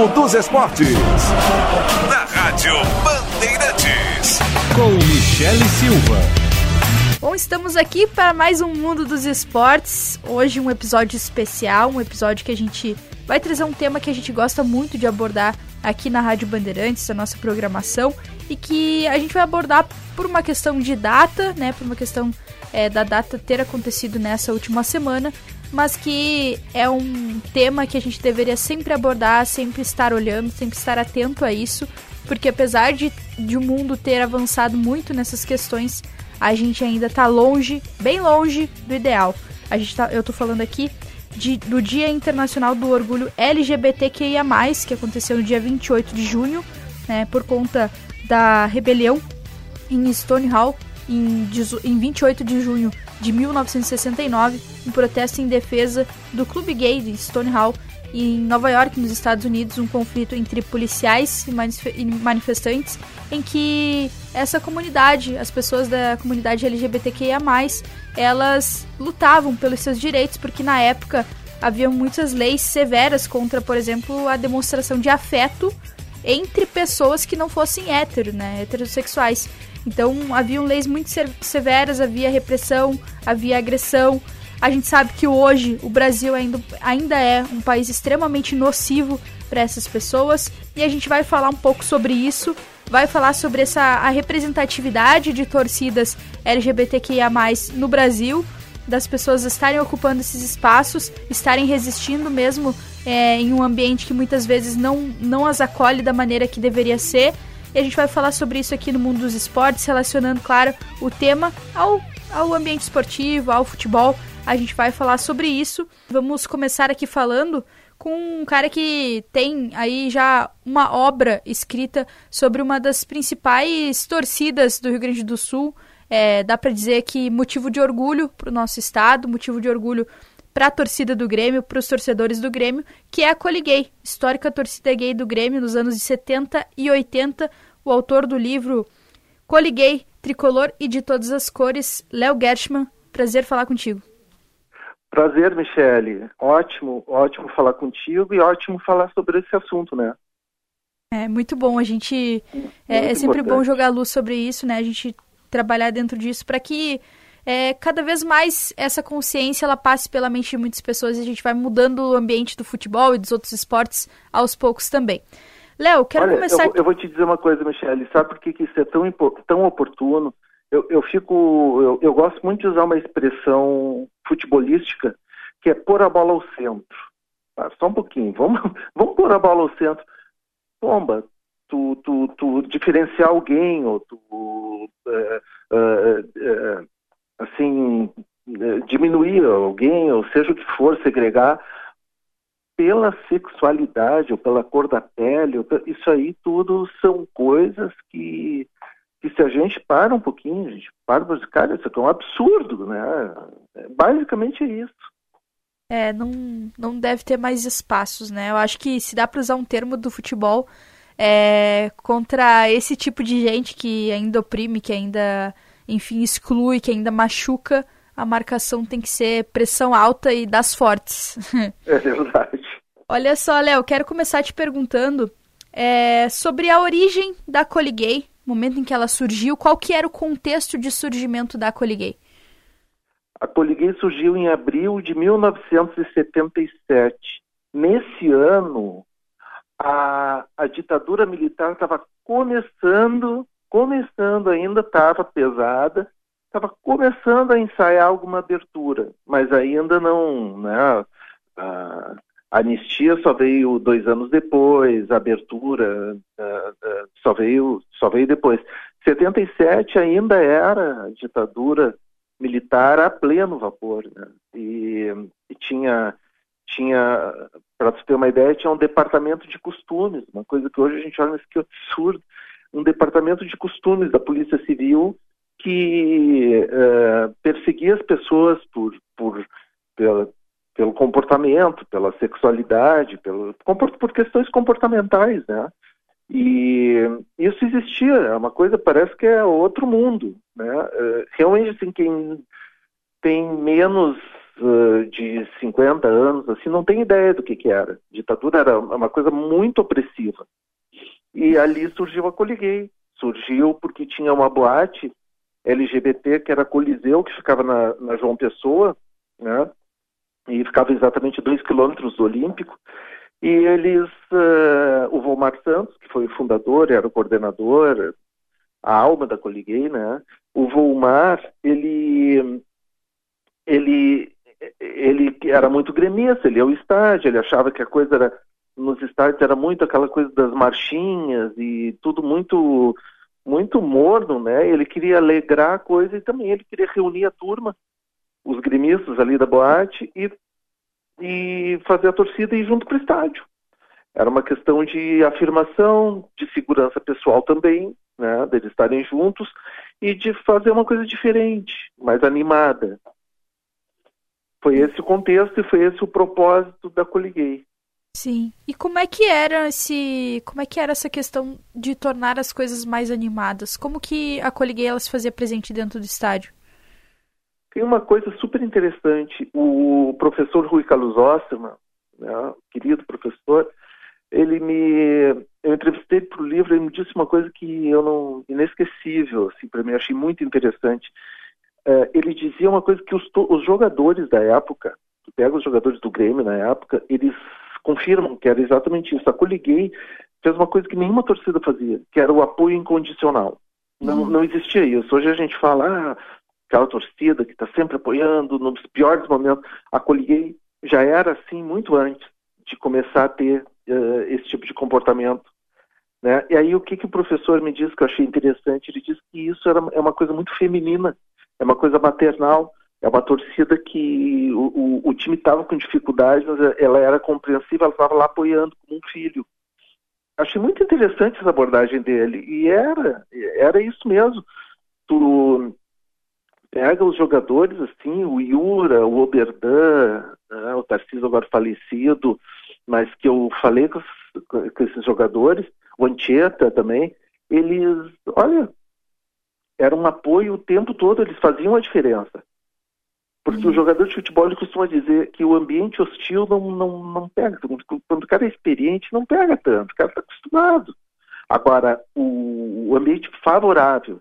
mundo dos esportes. Na Rádio Bandeirantes. Com Michele Silva. Bom, estamos aqui para mais um Mundo dos Esportes. Hoje um episódio especial, um episódio que a gente vai trazer um tema que a gente gosta muito de abordar aqui na Rádio Bandeirantes, a nossa programação, e que a gente vai abordar por uma questão de data, né, por uma questão é, da data ter acontecido nessa última semana, mas que é um tema que a gente deveria sempre abordar, sempre estar olhando, sempre estar atento a isso, porque apesar de, de o mundo ter avançado muito nessas questões, a gente ainda está longe, bem longe do ideal. A gente tá, eu estou falando aqui de, do Dia Internacional do Orgulho LGBTQIA+, que aconteceu no dia 28 de junho, né, por conta da rebelião em Stonewall, em, em 28 de junho de 1969, um protesto em defesa do clube gay de Stonewall em Nova York, nos Estados Unidos, um conflito entre policiais e manifestantes, em que essa comunidade, as pessoas da comunidade LGBTQIA+, elas lutavam pelos seus direitos, porque na época havia muitas leis severas contra, por exemplo, a demonstração de afeto entre pessoas que não fossem hétero, né, heterossexuais. Então, haviam leis muito severas, havia repressão, havia agressão. A gente sabe que hoje o Brasil ainda, ainda é um país extremamente nocivo para essas pessoas. E a gente vai falar um pouco sobre isso, vai falar sobre essa a representatividade de torcidas LGBTQIA+ no Brasil, das pessoas estarem ocupando esses espaços, estarem resistindo mesmo é, em um ambiente que muitas vezes não, não as acolhe da maneira que deveria ser e a gente vai falar sobre isso aqui no mundo dos esportes, relacionando, claro, o tema ao, ao ambiente esportivo, ao futebol. A gente vai falar sobre isso. Vamos começar aqui falando com um cara que tem aí já uma obra escrita sobre uma das principais torcidas do Rio Grande do Sul. É, dá para dizer que motivo de orgulho para o nosso estado, motivo de orgulho para a torcida do Grêmio, para os torcedores do Grêmio, que é a Coliguei, histórica torcida gay do Grêmio nos anos de 70 e 80. O autor do livro Coliguei, Tricolor e de Todas as Cores, Léo Gershman. Prazer falar contigo. Prazer, Michele. Ótimo, ótimo falar contigo e ótimo falar sobre esse assunto, né? É muito bom. A gente é, é, sempre importante. bom jogar luz sobre isso, né? A gente trabalhar dentro disso para que é, cada vez mais essa consciência ela passe pela mente de muitas pessoas e a gente vai mudando o ambiente do futebol e dos outros esportes aos poucos também. Léo, quero Olha, começar. Eu, eu, vou te dizer uma coisa, Michele. Sabe por que, que isso é tão, tão oportuno? Eu, eu fico. Eu, eu, gosto muito de usar uma expressão futebolística que é pôr a bola ao centro. Ah, só um pouquinho. Vamos, vamos pôr a bola ao centro. Bomba, tu, tu, tu diferenciar alguém, ou tu. Uh, uh, uh, assim, diminuir alguém, ou seja o que for, segregar pela sexualidade ou pela cor da pele, isso aí tudo são coisas que, que se a gente para um pouquinho, a gente para para cara, isso aqui é um absurdo, né? É, basicamente é isso. É, não, não deve ter mais espaços, né? Eu acho que se dá para usar um termo do futebol é, contra esse tipo de gente que ainda oprime, que ainda enfim, exclui, que ainda machuca, a marcação tem que ser pressão alta e das fortes. É verdade. Olha só, Léo, quero começar te perguntando é, sobre a origem da Coliguei, momento em que ela surgiu, qual que era o contexto de surgimento da Coliguei? A Coliguei surgiu em abril de 1977. Nesse ano, a, a ditadura militar estava começando começando ainda, estava pesada, estava começando a ensaiar alguma abertura, mas ainda não, né? A, anistia só veio dois anos depois, a abertura uh, uh, só veio só veio depois. 77 ainda era a ditadura militar a pleno vapor, né? E, e tinha tinha para você ter uma ideia tinha um departamento de costumes, uma coisa que hoje a gente olha que absurdo um departamento de costumes da Polícia Civil que uh, perseguia as pessoas por, por, pela, pelo comportamento, pela sexualidade, pelo, por questões comportamentais, né? E isso existia, é uma coisa, parece que é outro mundo, né? Uh, realmente, assim, quem tem menos uh, de 50 anos, assim, não tem ideia do que, que era. Ditadura era uma coisa muito opressiva. E ali surgiu a Coliguei. Surgiu porque tinha uma boate LGBT que era Coliseu, que ficava na, na João Pessoa, né? E ficava exatamente dois quilômetros do Olímpico. E eles, uh, o Volmar Santos, que foi o fundador, era o coordenador, a alma da Coliguei, né? O Volmar, ele, ele, ele era muito gremista, ele ia ao estádio, ele achava que a coisa era, nos estádios era muito aquela coisa das marchinhas e tudo muito, muito morno, né? Ele queria alegrar a coisa e também ele queria reunir a turma, os gremistas ali da boate e e fazer a torcida ir junto para o estádio. Era uma questão de afirmação, de segurança pessoal também, né, deles estarem juntos e de fazer uma coisa diferente, mais animada. Foi esse o contexto e foi esse o propósito da Coliguei. Sim. E como é que era esse, como é que era essa questão de tornar as coisas mais animadas? Como que a Coliguei ela se fazia presente dentro do estádio? Tem uma coisa super interessante. O professor Rui Carlos Osterman, né, querido professor, ele me eu entrevistei para o livro ele me disse uma coisa que eu não inesquecível assim para mim achei muito interessante uh, ele dizia uma coisa que os, os jogadores da época pega os jogadores do Grêmio na época eles confirmam que era exatamente isso a Coliguei fez uma coisa que nenhuma torcida fazia que era o apoio incondicional não, uhum. não existia isso hoje a gente fala ah, aquela torcida que está sempre apoiando nos piores momentos. A Coliguei já era assim muito antes de começar a ter uh, esse tipo de comportamento. Né? E aí o que, que o professor me disse que eu achei interessante? Ele disse que isso era, é uma coisa muito feminina, é uma coisa maternal, é uma torcida que o, o, o time estava com dificuldades, mas ela era compreensiva, ela estava lá apoiando como um filho. Achei muito interessante essa abordagem dele, e era, era isso mesmo. Tu, pega os jogadores assim, o Yura, o Oberdan, né, o Tarcísio agora falecido, mas que eu falei com, com esses jogadores, o Anchieta também, eles, olha, era um apoio o tempo todo, eles faziam a diferença. Porque uhum. o jogador de futebol ele costuma dizer que o ambiente hostil não, não, não pega. Quando o cara é experiente, não pega tanto, o cara está acostumado. Agora, o, o ambiente favorável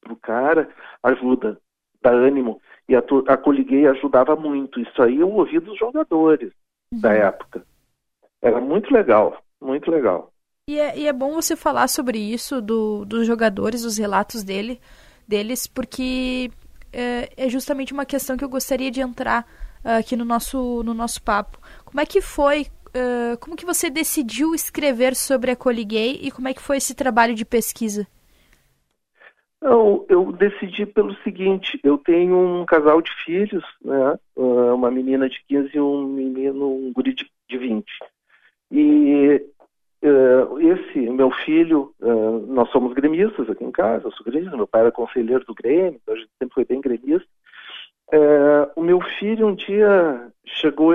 para o cara ajuda dá ânimo. E a, a Coliguei ajudava muito. Isso aí eu ouvi dos jogadores uhum. da época. Era muito legal, muito legal. E é, e é bom você falar sobre isso, do, dos jogadores, os relatos dele, deles, porque é, é, justamente uma questão que eu gostaria de entrar uh, aqui no nosso, no nosso papo. Como é que foi, uh, como que você decidiu escrever sobre a Coliguei e como é que foi esse trabalho de pesquisa? Não, eu decidi pelo seguinte, eu tenho um casal de filhos, né? Ah, uma menina de 15 e um menino, um guri de, de 20. E esse, meu filho, uh, nós somos gremistas aqui em casa, eu sou gremista, meu pai era conselheiro do Grêmio, então a gente sempre foi bem gremista. Uh, o meu filho um dia chegou,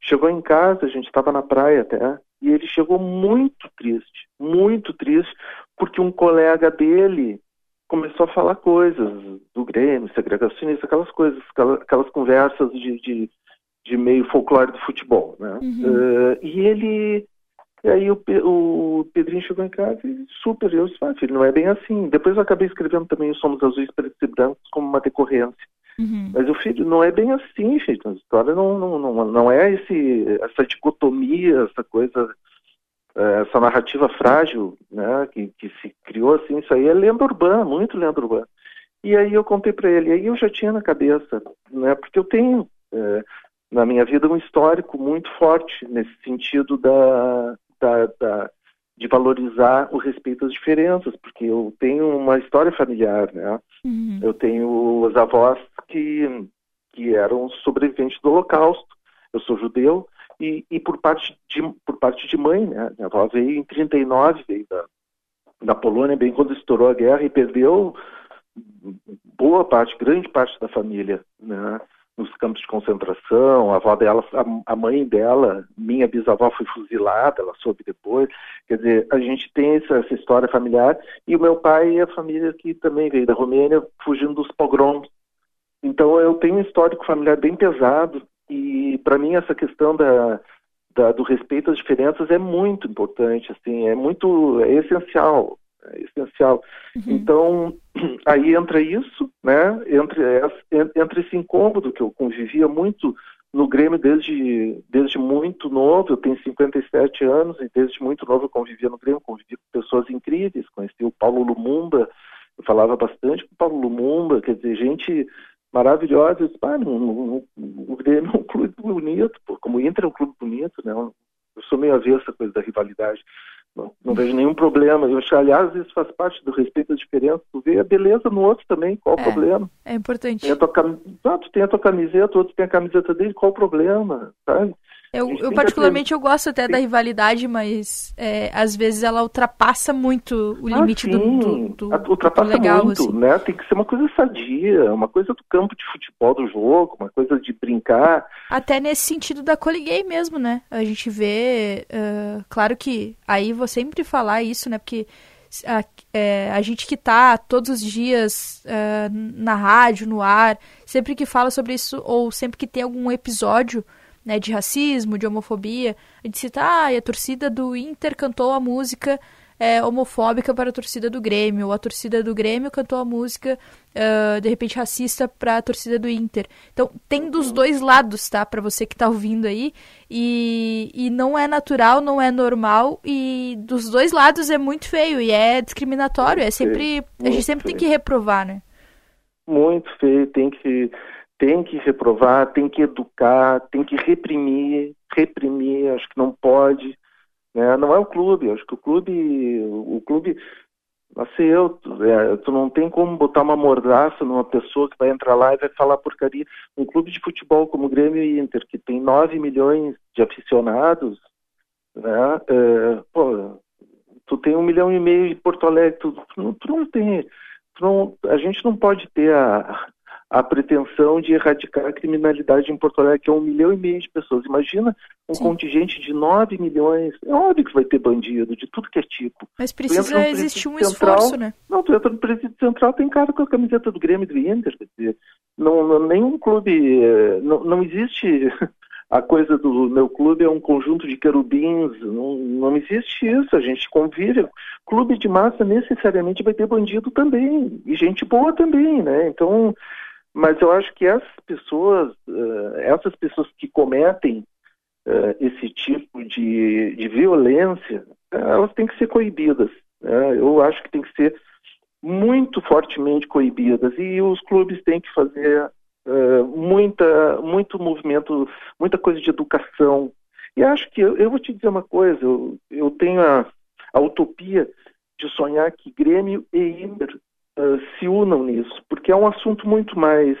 chegou em casa, a gente estava na praia até, e ele chegou muito triste, muito triste, porque um colega dele começou a falar coisas do Grêmio, segregacionista, aquelas coisas, aquelas, aquelas conversas de, de, de, meio folclore do futebol, né? Uhum. Uh, e ele, e aí o, o Pedrinho chegou em casa e super, eu disse, ah, filho, não é bem assim. Depois eu acabei escrevendo também Somos Azuis, Pretos e Brancos como uma decorrência. Uhum. Mas o filho, não é bem assim, gente. A história não, não, não, não é esse, essa dicotomia, essa coisa é, essa narrativa frágil né, que, que se criou assim, isso aí é lenda urbana, muito lenda urbana. E aí eu contei para ele, aí eu já tinha na cabeça, né, porque eu tenho é, na minha vida um histórico muito forte nesse sentido da, da, da, de valorizar o respeito às diferenças, porque eu tenho uma história familiar, né? Uhum. Eu tenho os avós que, que eram sobreviventes do Holocausto. Eu sou judeu, e, e por, parte de, por parte de mãe, né? Minha avó veio em 39, veio da, da Polônia, bem quando estourou a guerra, e perdeu boa parte, grande parte da família, né? Nos campos de concentração, a avó dela, a, mãe dela, minha bisavó foi fuzilada, ela soube depois. Quer dizer, a gente tem essa, essa história familiar, e o meu pai e a família que também veio da Romênia, fugindo dos pogroms então eu tenho um histórico familiar bem pesado e para mim essa questão da, da, do respeito às diferenças é muito importante, assim, é muito, é essencial, é essencial. Uhum. Então, aí entra isso, né, entre, entre esse incômodo que eu convivia muito no Grêmio desde, desde muito novo, eu tenho 57 anos e desde muito novo eu convivia no Grêmio, convivia com pessoas incríveis, conheci o Paulo Lumumba, eu falava bastante com o Paulo Lumumba, quer dizer, gente maravilhosa, eu disse, ah, o Grêmio é um clube bonito, pô, como o Inter é um clube bonito, né, eu sou meio avesso essa coisa da rivalidade, não, não vejo nenhum problema. Eu acho, aliás, isso faz parte do respeito às diferenças. Tu vê a beleza no outro também, qual o é, problema? É importante. Tem a tua ah, tu tem a tua camiseta, o outro tem a camiseta dele, qual o problema? Sabe? Eu, eu particularmente eu gosto até da rivalidade, mas é, às vezes ela ultrapassa muito o ah, limite ah, do, do, do, ultrapassa do legal, muito, assim. né? Tem que ser uma coisa sadia, uma coisa do campo de futebol do jogo, uma coisa de brincar. Até nesse sentido da coliguei mesmo, né? A gente vê, uh, claro que aí vou sempre falar isso, né? Porque a, é, a gente que tá todos os dias uh, na rádio, no ar, sempre que fala sobre isso, ou sempre que tem algum episódio né, de racismo, de homofobia. A gente cita, ah, a torcida do Inter cantou a música é, homofóbica para a torcida do Grêmio, ou a torcida do Grêmio cantou a música, uh, de repente, racista para a torcida do Inter. Então, tem dos dois lados, tá? Para você que está ouvindo aí. E, e não é natural, não é normal, e dos dois lados é muito feio e é discriminatório. É sempre. A gente sempre tem que reprovar, né? Muito feio, tem que tem que reprovar, tem que educar, tem que reprimir, reprimir, acho que não pode. Né? Não é o clube, acho que o clube, o clube, assim, eu, tu, é, tu não tem como botar uma mordaça numa pessoa que vai entrar lá e vai falar porcaria. Um clube de futebol como o Grêmio e Inter, que tem 9 milhões de aficionados, né? É, pô, tu tem um milhão e meio em Porto Alegre, tu, tu, tu não tem, tu não, a gente não pode ter a, a pretensão de erradicar a criminalidade em Porto Alegre, que é um milhão e meio de pessoas. Imagina um Sim. contingente de 9 milhões. É óbvio que vai ter bandido, de tudo que é tipo. Mas precisa existir um central, esforço, né? Não, tu entra no presídio central, tem cara com a camiseta do Grêmio e do Inter. Quer dizer, não, não, nenhum clube. Eh, não, não existe. a coisa do meu clube é um conjunto de querubins, não, não existe isso, a gente convive. Clube de massa necessariamente vai ter bandido também, e gente boa também, né? Então, mas eu acho que essas pessoas, uh, essas pessoas que cometem uh, esse tipo de, de violência, uh, elas têm que ser coibidas. Né? Eu acho que tem que ser muito fortemente coibidas e os clubes têm que fazer muita, muito movimento, muita coisa de educação. E acho que eu, eu vou te dizer uma coisa, eu, eu tenho a, a utopia de sonhar que Grêmio e Inter uh, se unam nisso, porque é um assunto muito mais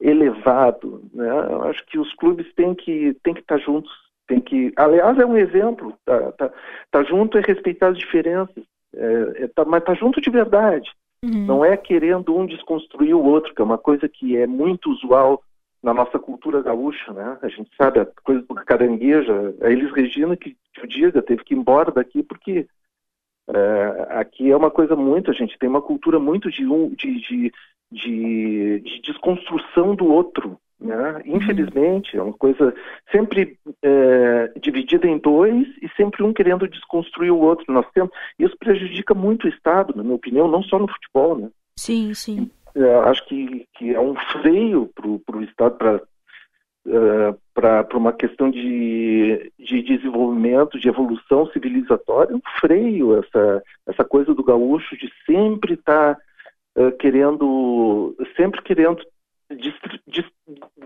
elevado. Né? Eu acho que os clubes têm que, têm que estar juntos, têm que. Aliás, é um exemplo. Tá, tá, tá junto é respeitar as diferenças, é, é, tá, mas tá junto de verdade. Uhum. Não é querendo um desconstruir o outro, que é uma coisa que é muito usual na nossa cultura gaúcha, né? A gente sabe a coisa do carangueja, a Elis Regina que, que o diga, teve que ir embora daqui porque é, aqui é uma coisa muito, a gente tem uma cultura muito de, um, de, de, de, de desconstrução do outro. Né? Infelizmente, é uma coisa sempre é, dividida em dois e sempre um querendo desconstruir o outro. Nós temos, isso prejudica muito o Estado, na minha opinião, não só no futebol. Né? Sim, sim. É, acho que, que é um freio para o Estado, para uh, para uma questão de, de desenvolvimento, de evolução civilizatória, um freio essa, essa coisa do gaúcho de sempre estar tá, uh, querendo, sempre querendo des, des,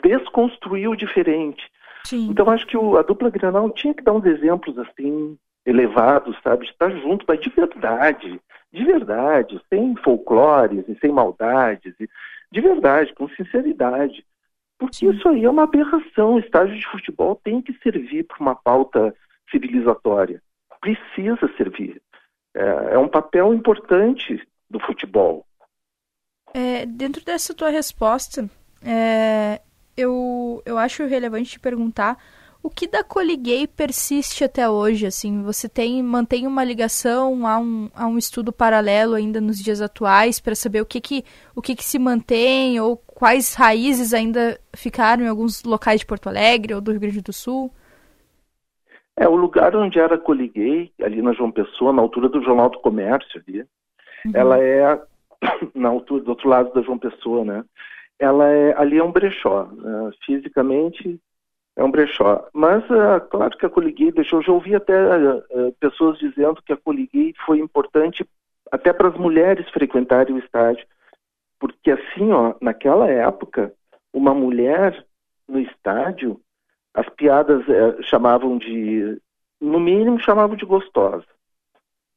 desconstruir o diferente. Sim. Então acho que o, a dupla Granal tinha que dar uns exemplos assim elevados, sabe, de estar junto, mas de verdade, de verdade, sem folclores e sem maldades, de verdade, com sinceridade. Porque isso aí é uma aberração. O estádio de futebol tem que servir para uma pauta civilizatória. Precisa servir. É, é um papel importante do futebol. É, dentro dessa tua resposta, é, eu, eu acho relevante te perguntar o que da Coliguei persiste até hoje, assim, você tem mantém uma ligação a um, a um estudo paralelo ainda nos dias atuais para saber o que que o que que se mantém ou quais raízes ainda ficaram em alguns locais de Porto Alegre ou do Rio Grande do Sul? É, o lugar onde era Coliguei, ali na João Pessoa, na altura do Jornal do Comércio ali, uhum. ela é na altura do outro lado da João Pessoa, né? Ela é, ali é um brechó, né? fisicamente é um brechó. Mas, uh, claro que a Coliguei deixou, já ouvi até uh, pessoas dizendo que a Coliguei foi importante até para as mulheres frequentarem o estádio, porque assim, ó, naquela época, uma mulher no estádio, as piadas uh, chamavam de, no mínimo, chamavam de gostosa.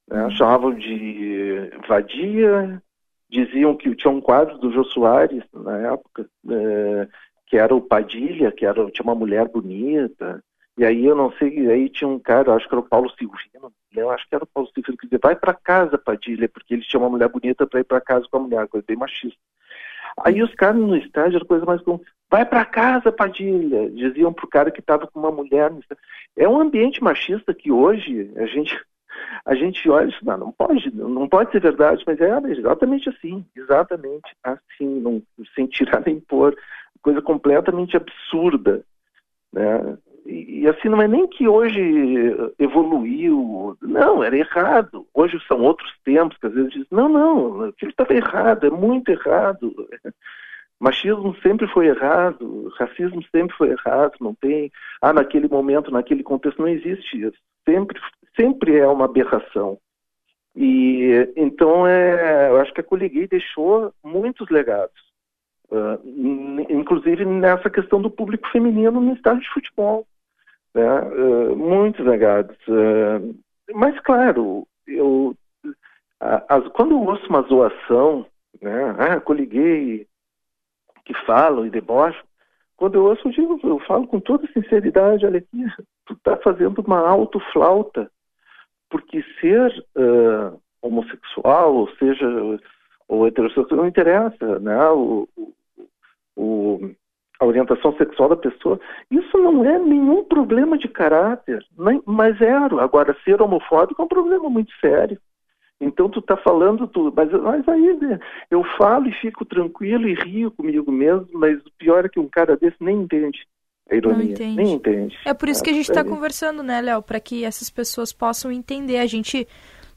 Né? Uhum. Chamavam de vadia, diziam que tinha um quadro do Jô Soares, na época, que era o Padilha, que era, tinha uma mulher bonita, e aí eu não sei, aí tinha um cara, acho que era o Paulo Silvino, eu acho que era o Paulo Silvino, que dizia, vai para casa, Padilha, porque ele tinha uma mulher bonita para ir para casa com a mulher, coisa bem machista. Aí os caras no estádio era coisa mais comum, vai para casa, Padilha, diziam pro cara que estava com uma mulher. É um ambiente machista que hoje a gente a gente olha isso, não, não pode, não pode ser verdade, mas é exatamente assim, exatamente assim, não, sem tirar nem pôr coisa completamente absurda, né? E, assim não é nem que hoje evoluiu, não, era errado. Hoje são outros tempos que às vezes dizem, não, não, aquilo estava errado, é muito errado. Machismo sempre foi errado, racismo sempre foi errado, não tem, ah, naquele momento, naquele contexto, não existe isso. Sempre, sempre é uma aberração. E então é, eu acho que a Coliguei deixou muitos legados. Uh, inclusive nessa questão do público feminino no estádio de futebol. Né? Uh, muitos negados. Uh, mas, claro, eu, quando eu ouço uma zoação, né? ah, coliguei, que falam e debocham, quando eu ouço, eu, digo, eu falo com toda sinceridade, olha aqui, tu está fazendo uma autoflauta, porque ser homossexual, ou seja, ou heterossexual, não interessa, né? O, o, a orientação sexual da pessoa, isso não é nenhum problema de caráter, nem, mas é. Agora, ser homofóbico é um problema muito sério. Então tu está falando tudo, mas, mas aí né, eu falo e fico tranquilo e rio comigo mesmo, mas o pior é que um cara desse nem entende a ironia, entende. nem entende. É por isso que a gente está é. conversando, né, Léo, para que essas pessoas possam entender. A gente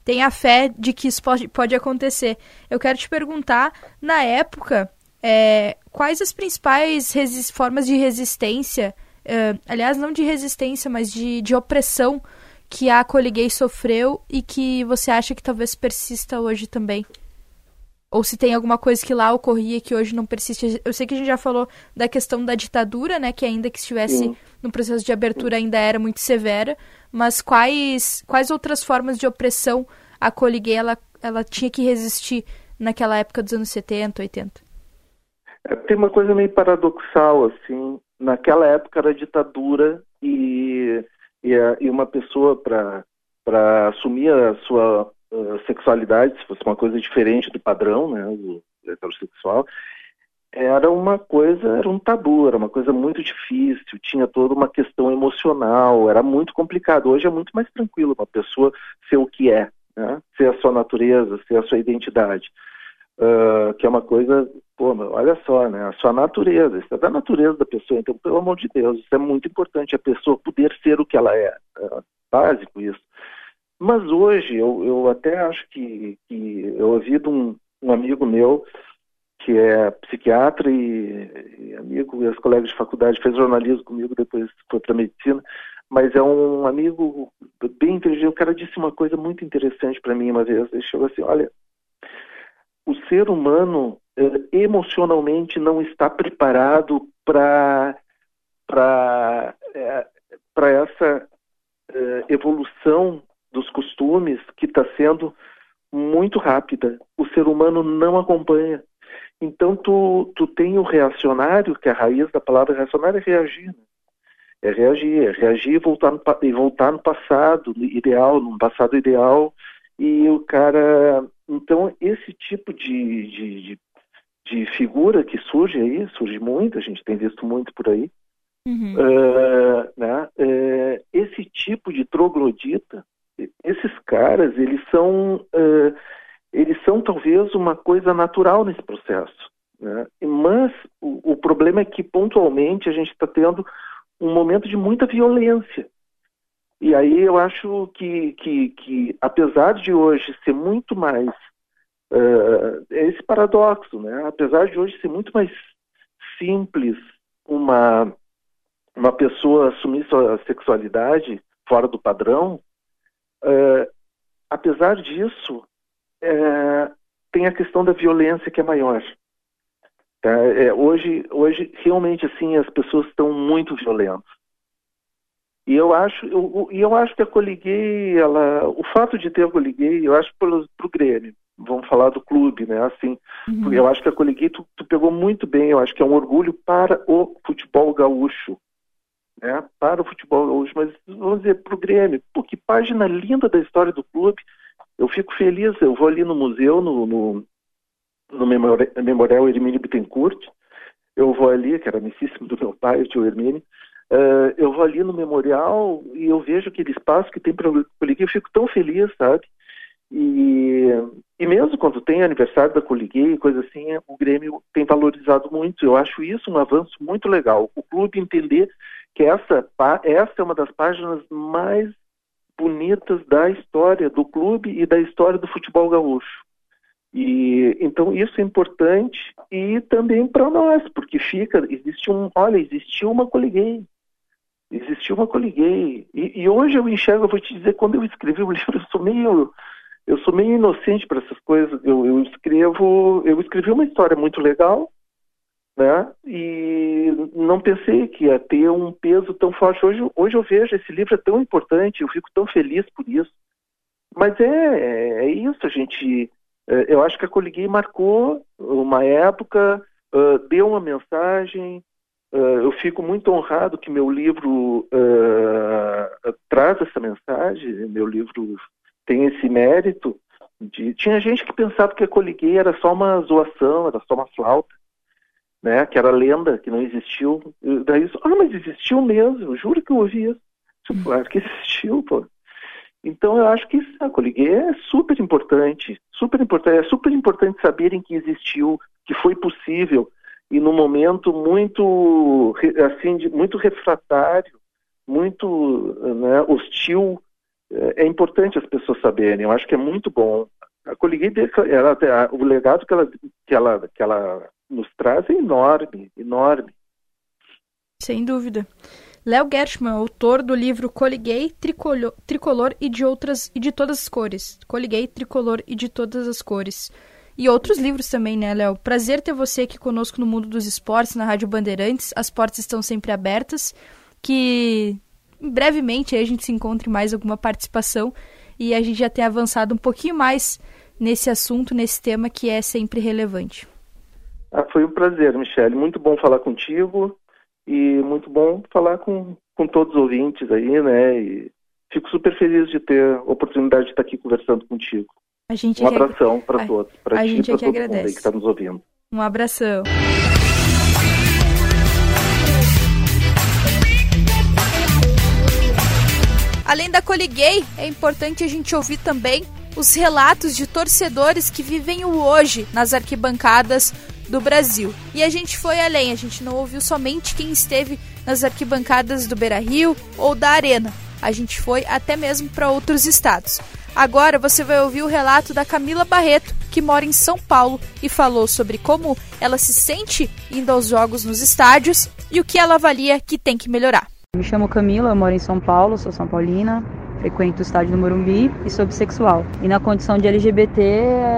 tem a fé de que isso pode, pode acontecer. Eu quero te perguntar, na época, é, quais as principais formas de resistência, é, aliás, não de resistência, mas de, de opressão que a Coliguei sofreu e que você acha que talvez persista hoje também? Ou se tem alguma coisa que lá ocorria que hoje não persiste. Eu sei que a gente já falou da questão da ditadura, né? Que ainda que estivesse Sim. no processo de abertura ainda era muito severa. Mas quais, quais outras formas de opressão a Coliguei ela, ela tinha que resistir naquela época dos anos 70, 80? É, tem uma coisa meio paradoxal, assim. Naquela época era ditadura e, e, e uma pessoa para assumir a sua uh, sexualidade, se fosse uma coisa diferente do padrão, né, do heterossexual, era uma coisa, era um tabu, era uma coisa muito difícil, tinha toda uma questão emocional, era muito complicado. Hoje é muito mais tranquilo uma pessoa ser o que é, né? ser a sua natureza, ser a sua identidade uh, que é uma coisa, pô, olha só, né? A sua natureza, isso é da natureza da pessoa, então, pelo amor de Deus, isso é muito importante, a pessoa poder ser o que ela é, é básico isso. Mas hoje, eu, eu até acho que, que eu ouvi de um, um amigo meu, que é psiquiatra e, e amigo, e as colegas de faculdade, fez jornalismo comigo, depois foi para medicina, mas é um amigo bem inteligente. O cara disse uma coisa muito interessante para mim uma vez. Ele chegou assim: olha, o ser humano eh, emocionalmente não está preparado para para eh, para essa eh, evolução dos costumes que está sendo muito rápida. O ser humano não acompanha. Então tu, tu tem o reacionário, que é a raiz da palavra reacionário é reagir. Né? É reagir, é reagir e voltar no, e voltar no passado ideal, no passado ideal, e o cara então, esse tipo de, de, de, de, figura que surge aí, surge muito, a gente tem visto muito por aí, uhum. uh, né? Uh, esse tipo de troglodita, esses caras, eles são, uh, eles são talvez uma coisa natural nesse processo. Né? Mas problema é que pontualmente a gente está tendo um momento de muita violência. E aí eu acho que, que, que apesar de hoje ser muito mais uh, é esse paradoxo, né? Apesar de hoje ser muito mais simples uma uma pessoa assumir sua sexualidade fora do padrão, uh, apesar disso, uh, tem a questão da violência que é maior. Tá? É, hoje, hoje, realmente, assim, as pessoas estão muito violentas. E eu acho, eu, eu acho que a Coliguei, ela, o fato de ter a Coliguei, eu acho para o Grêmio, vamos falar do clube, né? Assim, uhum. eu acho que a Coliguei tu, tu, pegou muito bem, eu acho que é um orgulho para o futebol gaúcho, né? Para o futebol gaúcho, mas vamos dizer para o Grêmio, pô, que página linda da história do clube. Eu fico feliz, eu vou ali no museu, no, no, no Memorial, Hermínio Bittencourt, eu vou ali, que era amicíssimo do meu pai, o tio Hermínio, Uh, eu vou ali no memorial e eu vejo aquele espaço que tem para o Coliguei, eu fico tão feliz, sabe? E, e mesmo quando tem aniversário da Coliguei, coisa assim, o Grêmio tem valorizado muito. Eu acho isso um avanço muito legal. O clube entender que essa, essa é uma das páginas mais bonitas da história do clube e da história do futebol gaúcho. E então isso é importante e também para nós, porque fica, existe um, olha, existiu uma coliguei, existiu uma coliguei. E, e, hoje eu enxergo, eu vou te dizer, quando eu escrevi o livro, eu sou meio, eu sou meio inocente para essas coisas. Eu, eu escrevo, eu escrevi uma história muito legal, né? E não pensei que ia ter um peso tão forte. Hoje, hoje eu vejo esse livro é tão importante, eu fico tão feliz por isso. Mas é, é, isso, a gente. É, eu acho que a Coliguei marcou uma época, deu uma mensagem, eu fico muito honrado que meu livro traz essa mensagem, meu livro tem esse mérito. De... Tinha gente que pensava que a Coliguei era só uma zoação, era só uma flauta, né? que era lenda, que não existiu. Eu, daí, ah, mas existiu mesmo, juro que eu ouvi isso. Claro que existiu, pô. Então eu acho que a Coliguei é super importante, super importante, é super importante saberem que existiu, que foi possível e num momento muito assim de, muito refratário, muito né, hostil, é, importante as pessoas saberem. Eu acho que é muito bom. A Coliguei, ela, o legado que ela, que ela que ela nos traz é enorme, enorme. Sem dúvida. Léo Gershman, autor do livro Coliguei, Tricolor, Tricolor e de outras e de todas as cores. Coliguei, Tricolor e de todas as cores e outros livros também, né, Léo? Prazer ter você aqui conosco no Mundo dos Esportes, na Rádio Bandeirantes. As portas estão sempre abertas. Que brevemente a gente se encontre mais alguma participação e a gente já tenha avançado um pouquinho mais nesse assunto, nesse tema que é sempre relevante. Ah, foi um prazer, Michele. Muito bom falar contigo e muito bom falar com, com todos os ouvintes aí, né? E fico super feliz de ter a oportunidade de estar aqui conversando contigo. Um abração ag... para todos, para ti e para todo agradece. mundo aí que está nos ouvindo. Um abração. Além da Coliguei, é importante a gente ouvir também os relatos de torcedores que vivem o hoje nas arquibancadas do Brasil. E a gente foi além, a gente não ouviu somente quem esteve nas arquibancadas do Beira Rio ou da Arena. A gente foi até mesmo para outros estados. Agora você vai ouvir o relato da Camila Barreto, que mora em São Paulo e falou sobre como ela se sente indo aos jogos nos estádios e o que ela avalia que tem que melhorar. Me chamo Camila, eu moro em São Paulo, sou São Paulina, frequento o estádio do Morumbi e sou bissexual. E na condição de LGBT,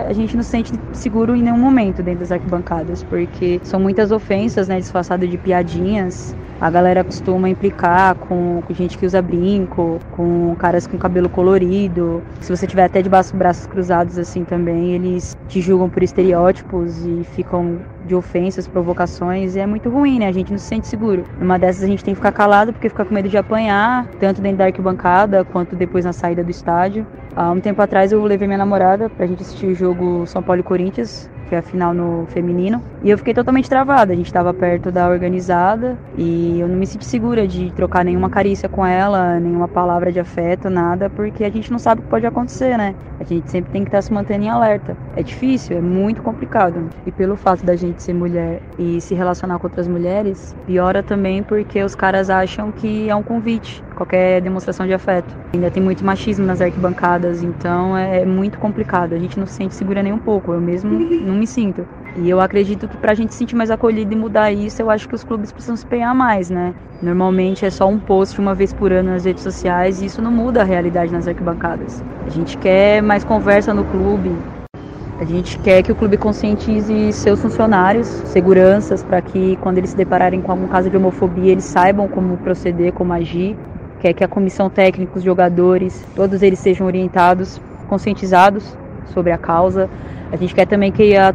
a gente não se sente seguro em nenhum momento dentro das arquibancadas, porque são muitas ofensas, né, disfarçadas de piadinhas a galera costuma implicar com, com, gente que usa brinco, com caras com cabelo colorido. Se você tiver até de braços cruzados assim também, eles te julgam por estereótipos e ficam de ofensas, provocações, é muito ruim, né? A gente não se sente seguro. Numa dessas a gente tem que ficar calado porque fica com medo de apanhar, tanto dentro da arquibancada quanto depois na saída do estádio. Há um tempo atrás eu levei minha namorada pra gente assistir o jogo São Paulo e Corinthians foi a final no feminino. E eu fiquei totalmente travada. A gente estava perto da organizada e eu não me senti segura de trocar nenhuma carícia com ela, nenhuma palavra de afeto, nada, porque a gente não sabe o que pode acontecer, né? A gente sempre tem que estar tá se mantendo em alerta. É difícil, é muito complicado. E pelo fato da gente ser mulher e se relacionar com outras mulheres, piora também porque os caras acham que é um convite, qualquer demonstração de afeto. Ainda tem muito machismo nas arquibancadas, então é muito complicado. A gente não se sente segura nem um pouco. Eu mesmo não me sinto. E eu acredito que para a gente se sentir mais acolhido e mudar isso, eu acho que os clubes precisam se empenhar mais, né? Normalmente é só um post uma vez por ano nas redes sociais e isso não muda a realidade nas arquibancadas. A gente quer mais conversa no clube. A gente quer que o clube conscientize seus funcionários, seguranças, para que quando eles se depararem com algum caso de homofobia, eles saibam como proceder, como agir. Quer que a comissão técnica, os jogadores, todos eles sejam orientados, conscientizados sobre a causa. A gente quer também que a,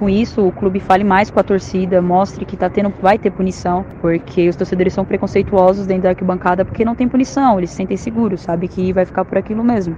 com isso o clube fale mais com a torcida, mostre que tá tendo, vai ter punição, porque os torcedores são preconceituosos dentro da arquibancada porque não tem punição, eles se sentem seguros, sabe que vai ficar por aquilo mesmo.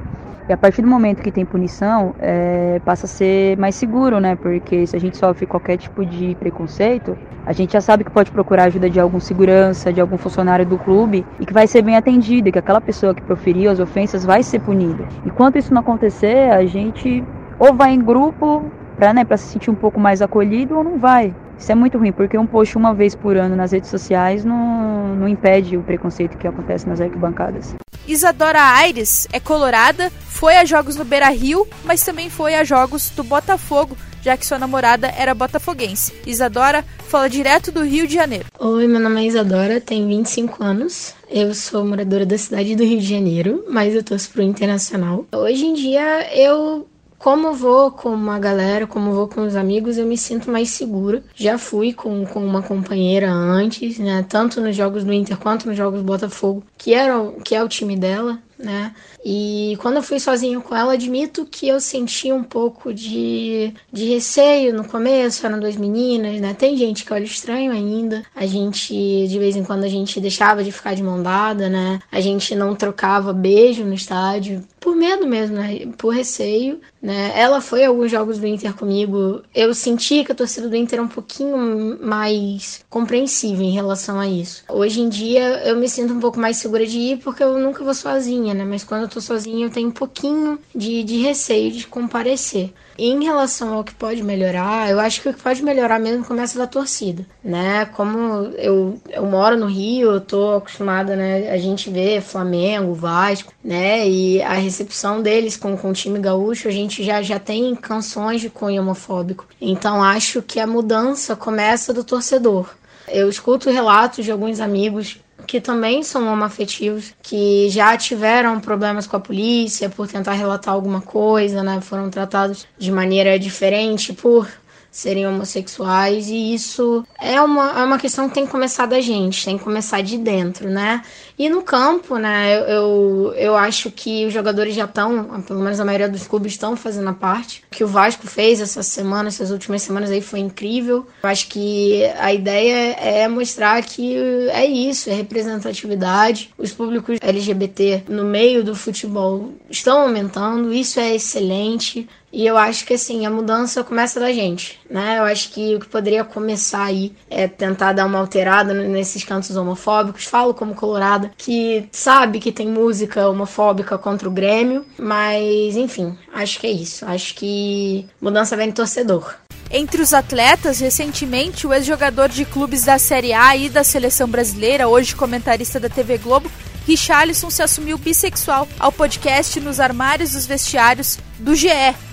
E a partir do momento que tem punição, é, passa a ser mais seguro, né? Porque se a gente sofre qualquer tipo de preconceito, a gente já sabe que pode procurar ajuda de algum segurança, de algum funcionário do clube e que vai ser bem atendido, e que aquela pessoa que proferiu as ofensas vai ser punida. Enquanto isso não acontecer, a gente ou vai em grupo para né, se sentir um pouco mais acolhido ou não vai. Isso é muito ruim, porque um post uma vez por ano nas redes sociais não, não impede o preconceito que acontece nas arquibancadas. Isadora Aires é colorada, foi a jogos no Beira Rio, mas também foi a jogos do Botafogo, já que sua namorada era botafoguense. Isadora fala direto do Rio de Janeiro. Oi, meu nome é Isadora, tenho 25 anos. Eu sou moradora da cidade do Rio de Janeiro, mas eu torço pro Internacional. Hoje em dia eu como vou com uma galera, como vou com os amigos, eu me sinto mais segura. Já fui com, com uma companheira antes, né? Tanto nos jogos do Inter quanto nos jogos do Botafogo, que, era, que é o time dela né? E quando eu fui sozinho com ela, admito que eu senti um pouco de, de receio no começo, eram duas meninas, né? Tem gente que olha estranho ainda. A gente, de vez em quando, a gente deixava de ficar de mão dada, né? A gente não trocava beijo no estádio, por medo mesmo, né? Por receio, né? Ela foi a alguns jogos do Inter comigo. Eu senti que a torcida do Inter é um pouquinho mais compreensiva em relação a isso. Hoje em dia, eu me sinto um pouco mais segura de ir porque eu nunca vou sozinha né? Mas quando eu tô sozinha eu tenho um pouquinho de, de receio de comparecer. Em relação ao que pode melhorar, eu acho que o que pode melhorar mesmo começa da torcida, né? Como eu, eu moro no Rio, eu tô acostumada, né? A gente vê Flamengo, Vasco, né? E a recepção deles com, com o time gaúcho, a gente já, já tem canções de cunho homofóbico. Então acho que a mudança começa do torcedor. Eu escuto relatos de alguns amigos que também são homoafetivos, que já tiveram problemas com a polícia por tentar relatar alguma coisa, né? Foram tratados de maneira diferente por serem homossexuais e isso é uma, é uma questão que tem que começar da gente, tem que começar de dentro, né? E no campo, né, eu, eu, acho que os jogadores já estão, pelo menos a maioria dos clubes estão fazendo a parte. O que o Vasco fez essa semana, essas últimas semanas aí foi incrível. Eu acho que a ideia é mostrar que é isso, é representatividade. Os públicos LGBT no meio do futebol estão aumentando, isso é excelente. E eu acho que assim, a mudança começa da gente, né? Eu acho que o que poderia começar aí é tentar dar uma alterada nesses cantos homofóbicos. Falo como colorada que sabe que tem música homofóbica contra o Grêmio, mas enfim, acho que é isso. Acho que mudança vem do torcedor. Entre os atletas, recentemente, o ex-jogador de clubes da Série A e da seleção brasileira, hoje comentarista da TV Globo, Richarlison se assumiu bissexual ao podcast Nos Armários dos Vestiários do GE,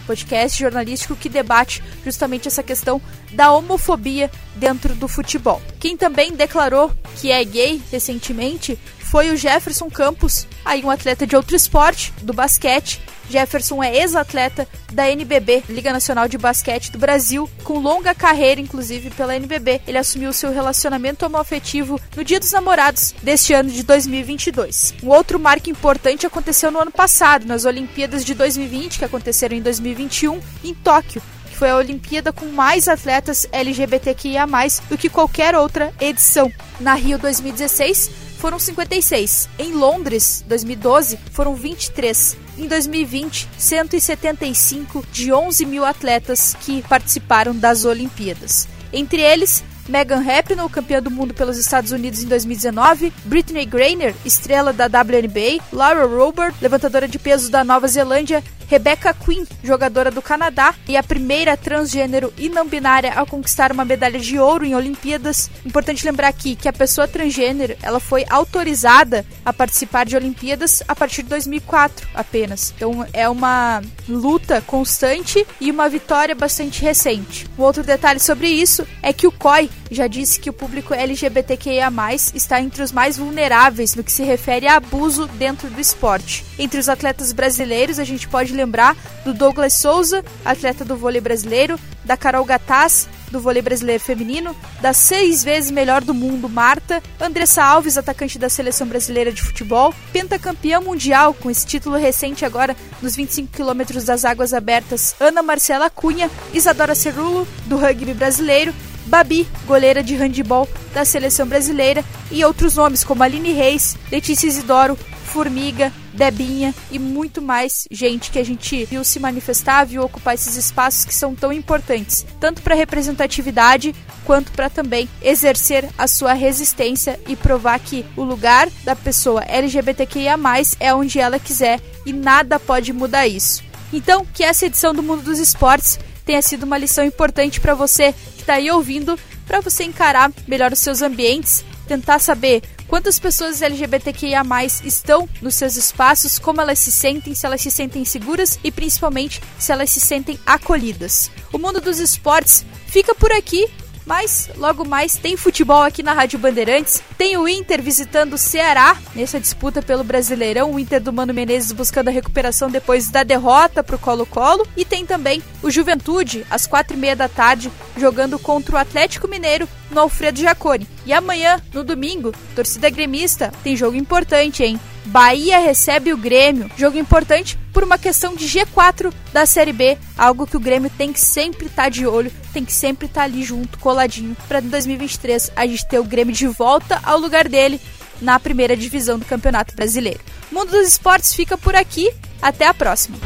podcast jornalístico que debate justamente essa questão da homofobia dentro do futebol. Quem também declarou que é gay recentemente foi o Jefferson Campos, aí um atleta de outro esporte, do basquete. Jefferson é ex-atleta da NBB, Liga Nacional de Basquete do Brasil, com longa carreira, inclusive, pela NBB. Ele assumiu seu relacionamento homoafetivo no Dia dos Namorados deste ano de 2022. Um outro marco importante aconteceu no ano passado, nas Olimpíadas de 2020, que aconteceram em 2021, em Tóquio foi a Olimpíada com mais atletas LGBTQIA+, do que qualquer outra edição. Na Rio 2016, foram 56. Em Londres, 2012, foram 23. Em 2020, 175 de 11 mil atletas que participaram das Olimpíadas. Entre eles, Megan Rapinoe, campeã do mundo pelos Estados Unidos em 2019, Brittany Griner, estrela da WNBA, Laura Robert, levantadora de peso da Nova Zelândia, Rebecca Quinn, jogadora do Canadá e a primeira transgênero e não binária a conquistar uma medalha de ouro em Olimpíadas. Importante lembrar aqui que a pessoa transgênero ela foi autorizada a participar de Olimpíadas a partir de 2004 apenas. Então é uma luta constante e uma vitória bastante recente. Um outro detalhe sobre isso é que o COI já disse que o público LGBTQIA+ está entre os mais vulneráveis no que se refere a abuso dentro do esporte. Entre os atletas brasileiros, a gente pode lembrar do Douglas Souza, atleta do vôlei brasileiro, da Carol Gataz, do vôlei brasileiro feminino, da seis vezes melhor do mundo Marta, Andressa Alves, atacante da seleção brasileira de futebol, pentacampeã mundial com esse título recente agora nos 25 quilômetros das águas abertas, Ana Marcela Cunha, Isadora Cerulo, do rugby brasileiro, Babi, goleira de handebol da seleção brasileira, e outros nomes como Aline Reis, Letícia Isidoro, Formiga, Debinha e muito mais gente que a gente viu se manifestar, viu ocupar esses espaços que são tão importantes, tanto para representatividade quanto para também exercer a sua resistência e provar que o lugar da pessoa LGBTQIA+ é onde ela quiser e nada pode mudar isso. Então, que essa edição do Mundo dos Esportes tenha sido uma lição importante para você está aí ouvindo, para você encarar melhor os seus ambientes, tentar saber quantas pessoas LGBTQIA+ estão nos seus espaços, como elas se sentem, se elas se sentem seguras e principalmente se elas se sentem acolhidas. O mundo dos esportes fica por aqui. Mas logo mais tem futebol aqui na Rádio Bandeirantes. Tem o Inter visitando o Ceará nessa disputa pelo Brasileirão. O Inter do Mano Menezes buscando a recuperação depois da derrota para o Colo-Colo. E tem também o Juventude, às quatro e meia da tarde, jogando contra o Atlético Mineiro no Alfredo Jaconi. E amanhã, no domingo, torcida gremista, tem jogo importante, hein? Bahia recebe o Grêmio. Jogo importante por uma questão de G4 da Série B, algo que o Grêmio tem que sempre estar tá de olho, tem que sempre estar tá ali junto, coladinho, para em 2023 a gente ter o Grêmio de volta ao lugar dele na primeira divisão do Campeonato Brasileiro. Mundo dos Esportes fica por aqui. Até a próxima.